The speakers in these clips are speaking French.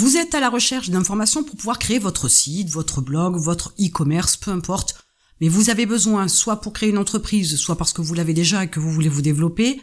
Vous êtes à la recherche d'informations pour pouvoir créer votre site, votre blog, votre e-commerce, peu importe. Mais vous avez besoin, soit pour créer une entreprise, soit parce que vous l'avez déjà et que vous voulez vous développer,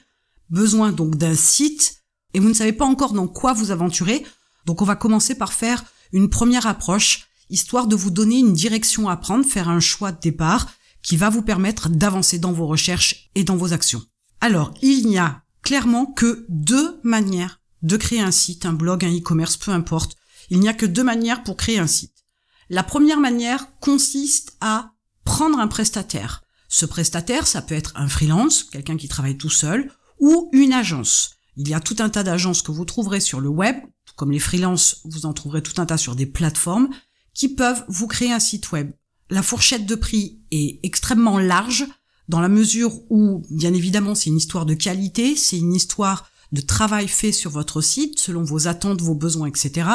besoin donc d'un site, et vous ne savez pas encore dans quoi vous aventurer. Donc on va commencer par faire une première approche, histoire de vous donner une direction à prendre, faire un choix de départ qui va vous permettre d'avancer dans vos recherches et dans vos actions. Alors, il n'y a clairement que deux manières de créer un site, un blog, un e-commerce, peu importe. Il n'y a que deux manières pour créer un site. La première manière consiste à prendre un prestataire. Ce prestataire, ça peut être un freelance, quelqu'un qui travaille tout seul, ou une agence. Il y a tout un tas d'agences que vous trouverez sur le web, comme les freelances, vous en trouverez tout un tas sur des plateformes, qui peuvent vous créer un site web. La fourchette de prix est extrêmement large, dans la mesure où, bien évidemment, c'est une histoire de qualité, c'est une histoire de travail fait sur votre site, selon vos attentes, vos besoins, etc.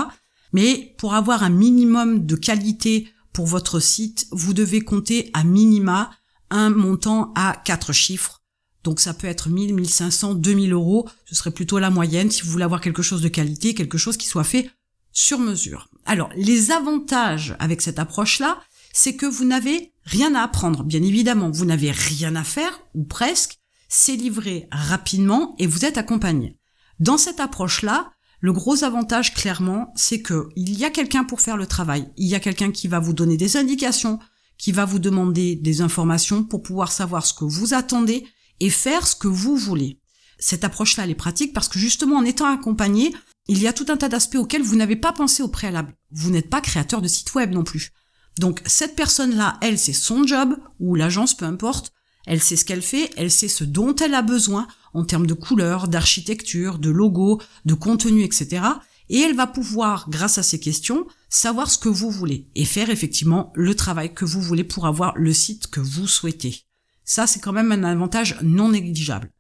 Mais pour avoir un minimum de qualité pour votre site, vous devez compter à minima un montant à quatre chiffres. Donc ça peut être 1000, 1500, 2000 euros. Ce serait plutôt la moyenne si vous voulez avoir quelque chose de qualité, quelque chose qui soit fait sur mesure. Alors, les avantages avec cette approche-là, c'est que vous n'avez rien à apprendre. Bien évidemment, vous n'avez rien à faire, ou presque. C'est livré rapidement et vous êtes accompagné. Dans cette approche-là, le gros avantage, clairement, c'est que il y a quelqu'un pour faire le travail. Il y a quelqu'un qui va vous donner des indications, qui va vous demander des informations pour pouvoir savoir ce que vous attendez et faire ce que vous voulez. Cette approche-là, elle est pratique parce que justement, en étant accompagné, il y a tout un tas d'aspects auxquels vous n'avez pas pensé au préalable. Vous n'êtes pas créateur de site web non plus. Donc cette personne-là, elle, c'est son job, ou l'agence, peu importe, elle sait ce qu'elle fait, elle sait ce dont elle a besoin en termes de couleurs, d'architecture, de logo, de contenu, etc. Et elle va pouvoir, grâce à ces questions, savoir ce que vous voulez et faire effectivement le travail que vous voulez pour avoir le site que vous souhaitez. Ça, c'est quand même un avantage non négligeable.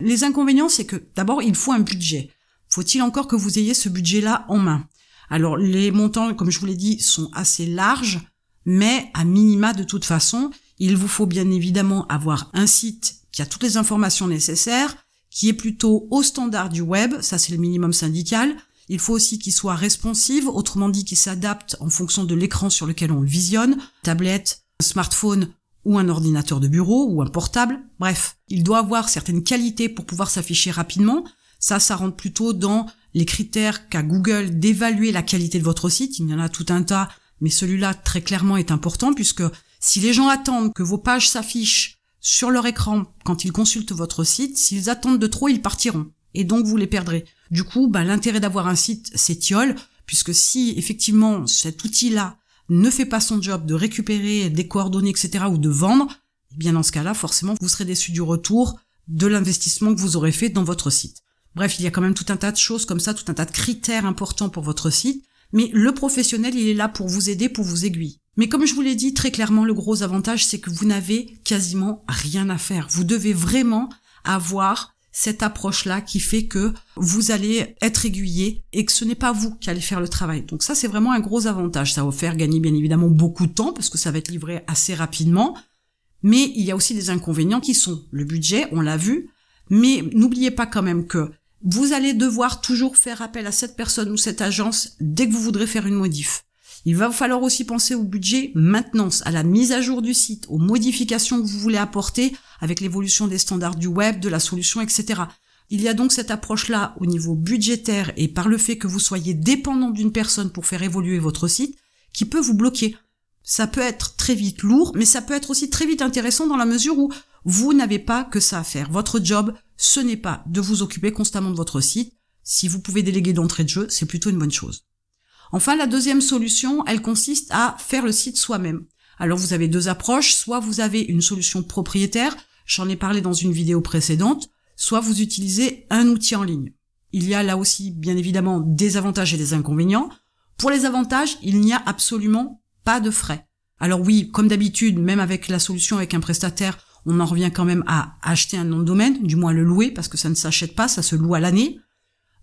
Les inconvénients, c'est que d'abord, il faut un budget. Faut-il encore que vous ayez ce budget-là en main? Alors, les montants, comme je vous l'ai dit, sont assez larges mais à minima de toute façon, il vous faut bien évidemment avoir un site qui a toutes les informations nécessaires, qui est plutôt au standard du web, ça c'est le minimum syndical. Il faut aussi qu'il soit responsive, autrement dit qu'il s'adapte en fonction de l'écran sur lequel on le visionne, tablette, smartphone ou un ordinateur de bureau ou un portable. Bref, il doit avoir certaines qualités pour pouvoir s'afficher rapidement. Ça, ça rentre plutôt dans les critères qu'a Google d'évaluer la qualité de votre site. Il y en a tout un tas mais celui-là très clairement est important puisque si les gens attendent que vos pages s'affichent sur leur écran quand ils consultent votre site, s'ils attendent de trop, ils partiront. Et donc vous les perdrez. Du coup, bah, l'intérêt d'avoir un site s'étiole, puisque si effectivement cet outil-là ne fait pas son job de récupérer des coordonnées, etc., ou de vendre, eh bien dans ce cas-là, forcément, vous serez déçu du retour de l'investissement que vous aurez fait dans votre site. Bref, il y a quand même tout un tas de choses comme ça, tout un tas de critères importants pour votre site. Mais le professionnel, il est là pour vous aider, pour vous aiguiller. Mais comme je vous l'ai dit très clairement, le gros avantage, c'est que vous n'avez quasiment rien à faire. Vous devez vraiment avoir cette approche-là qui fait que vous allez être aiguillé et que ce n'est pas vous qui allez faire le travail. Donc ça, c'est vraiment un gros avantage. Ça va vous faire gagner bien évidemment beaucoup de temps parce que ça va être livré assez rapidement. Mais il y a aussi des inconvénients qui sont le budget, on l'a vu. Mais n'oubliez pas quand même que vous allez devoir toujours faire appel à cette personne ou cette agence dès que vous voudrez faire une modif. Il va falloir aussi penser au budget maintenance, à la mise à jour du site, aux modifications que vous voulez apporter avec l'évolution des standards du web, de la solution, etc. Il y a donc cette approche-là au niveau budgétaire et par le fait que vous soyez dépendant d'une personne pour faire évoluer votre site qui peut vous bloquer. Ça peut être très vite lourd, mais ça peut être aussi très vite intéressant dans la mesure où vous n'avez pas que ça à faire. Votre job, ce n'est pas de vous occuper constamment de votre site. Si vous pouvez déléguer d'entrée de jeu, c'est plutôt une bonne chose. Enfin, la deuxième solution, elle consiste à faire le site soi-même. Alors vous avez deux approches, soit vous avez une solution propriétaire, j'en ai parlé dans une vidéo précédente, soit vous utilisez un outil en ligne. Il y a là aussi bien évidemment des avantages et des inconvénients. Pour les avantages, il n'y a absolument pas de frais. Alors oui, comme d'habitude, même avec la solution avec un prestataire, on en revient quand même à acheter un nom de domaine, du moins le louer, parce que ça ne s'achète pas, ça se loue à l'année.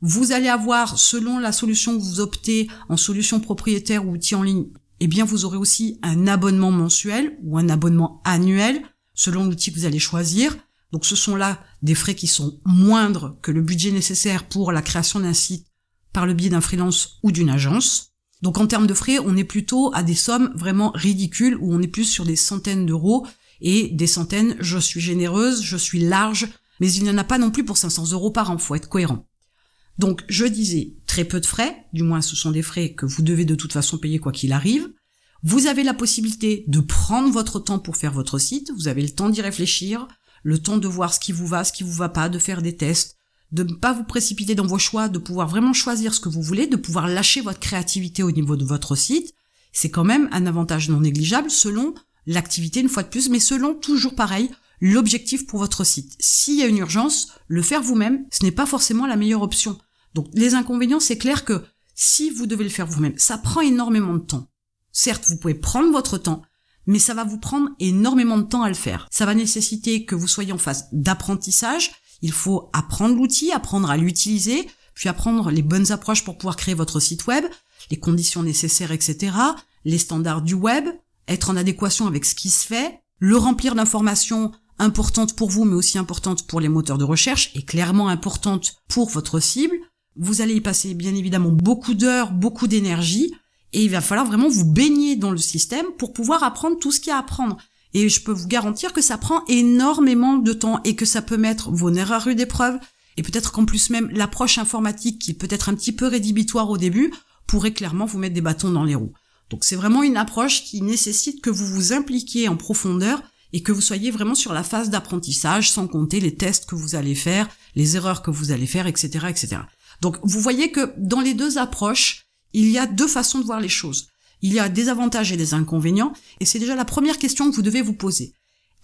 Vous allez avoir, selon la solution que vous optez en solution propriétaire ou outil en ligne, eh bien vous aurez aussi un abonnement mensuel ou un abonnement annuel, selon l'outil que vous allez choisir. Donc ce sont là des frais qui sont moindres que le budget nécessaire pour la création d'un site par le biais d'un freelance ou d'une agence. Donc en termes de frais, on est plutôt à des sommes vraiment ridicules où on est plus sur des centaines d'euros et des centaines, je suis généreuse, je suis large, mais il n'y en a pas non plus pour 500 euros par an, faut être cohérent. Donc je disais très peu de frais, du moins ce sont des frais que vous devez de toute façon payer quoi qu'il arrive. Vous avez la possibilité de prendre votre temps pour faire votre site, vous avez le temps d'y réfléchir, le temps de voir ce qui vous va, ce qui vous va pas, de faire des tests, de ne pas vous précipiter dans vos choix, de pouvoir vraiment choisir ce que vous voulez, de pouvoir lâcher votre créativité au niveau de votre site. C'est quand même un avantage non négligeable selon l'activité une fois de plus, mais selon toujours pareil, l'objectif pour votre site. S'il y a une urgence, le faire vous-même, ce n'est pas forcément la meilleure option. Donc les inconvénients, c'est clair que si vous devez le faire vous-même, ça prend énormément de temps. Certes, vous pouvez prendre votre temps, mais ça va vous prendre énormément de temps à le faire. Ça va nécessiter que vous soyez en phase d'apprentissage. Il faut apprendre l'outil, apprendre à l'utiliser, puis apprendre les bonnes approches pour pouvoir créer votre site web, les conditions nécessaires, etc., les standards du web, être en adéquation avec ce qui se fait, le remplir d'informations importantes pour vous, mais aussi importantes pour les moteurs de recherche, et clairement importantes pour votre cible. Vous allez y passer bien évidemment beaucoup d'heures, beaucoup d'énergie, et il va falloir vraiment vous baigner dans le système pour pouvoir apprendre tout ce qu'il y a à apprendre. Et je peux vous garantir que ça prend énormément de temps et que ça peut mettre vos nerfs à rude épreuve. Et peut-être qu'en plus même l'approche informatique qui peut être un petit peu rédhibitoire au début pourrait clairement vous mettre des bâtons dans les roues. Donc c'est vraiment une approche qui nécessite que vous vous impliquiez en profondeur et que vous soyez vraiment sur la phase d'apprentissage sans compter les tests que vous allez faire, les erreurs que vous allez faire, etc., etc. Donc vous voyez que dans les deux approches, il y a deux façons de voir les choses. Il y a des avantages et des inconvénients, et c'est déjà la première question que vous devez vous poser.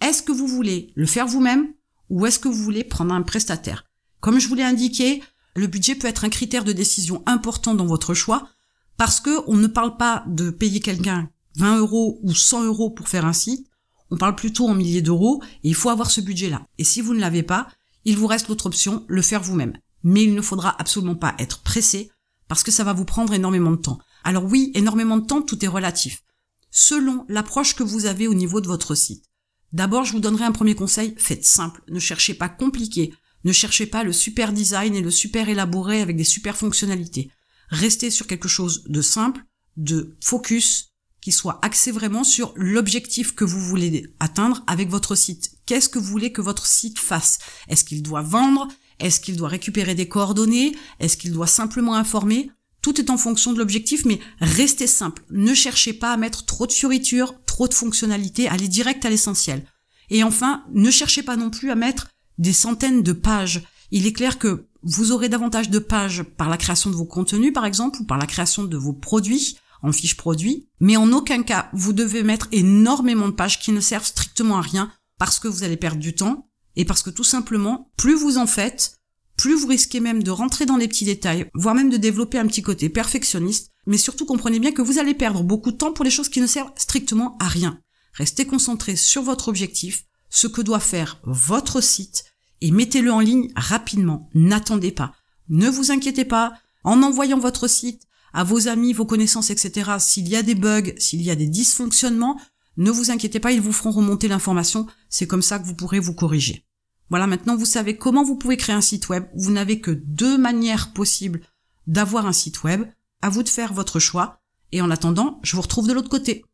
Est-ce que vous voulez le faire vous-même ou est-ce que vous voulez prendre un prestataire? Comme je vous l'ai indiqué, le budget peut être un critère de décision important dans votre choix, parce que on ne parle pas de payer quelqu'un 20 euros ou 100 euros pour faire un site, on parle plutôt en milliers d'euros, et il faut avoir ce budget-là. Et si vous ne l'avez pas, il vous reste l'autre option, le faire vous-même. Mais il ne faudra absolument pas être pressé, parce que ça va vous prendre énormément de temps. Alors oui, énormément de temps, tout est relatif. Selon l'approche que vous avez au niveau de votre site. D'abord, je vous donnerai un premier conseil, faites simple, ne cherchez pas compliqué, ne cherchez pas le super design et le super élaboré avec des super fonctionnalités. Restez sur quelque chose de simple, de focus, qui soit axé vraiment sur l'objectif que vous voulez atteindre avec votre site. Qu'est-ce que vous voulez que votre site fasse? Est-ce qu'il doit vendre? Est-ce qu'il doit récupérer des coordonnées? Est-ce qu'il doit simplement informer? Tout est en fonction de l'objectif, mais restez simple. Ne cherchez pas à mettre trop de fioritures, trop de fonctionnalités, allez direct à l'essentiel. Et enfin, ne cherchez pas non plus à mettre des centaines de pages. Il est clair que vous aurez davantage de pages par la création de vos contenus, par exemple, ou par la création de vos produits en fiche produit, mais en aucun cas vous devez mettre énormément de pages qui ne servent strictement à rien parce que vous allez perdre du temps et parce que tout simplement, plus vous en faites, plus vous risquez même de rentrer dans les petits détails, voire même de développer un petit côté perfectionniste, mais surtout comprenez bien que vous allez perdre beaucoup de temps pour les choses qui ne servent strictement à rien. Restez concentré sur votre objectif, ce que doit faire votre site, et mettez-le en ligne rapidement. N'attendez pas. Ne vous inquiétez pas. En envoyant votre site à vos amis, vos connaissances, etc., s'il y a des bugs, s'il y a des dysfonctionnements, ne vous inquiétez pas, ils vous feront remonter l'information, c'est comme ça que vous pourrez vous corriger. Voilà, maintenant vous savez comment vous pouvez créer un site web. Vous n'avez que deux manières possibles d'avoir un site web. À vous de faire votre choix. Et en attendant, je vous retrouve de l'autre côté.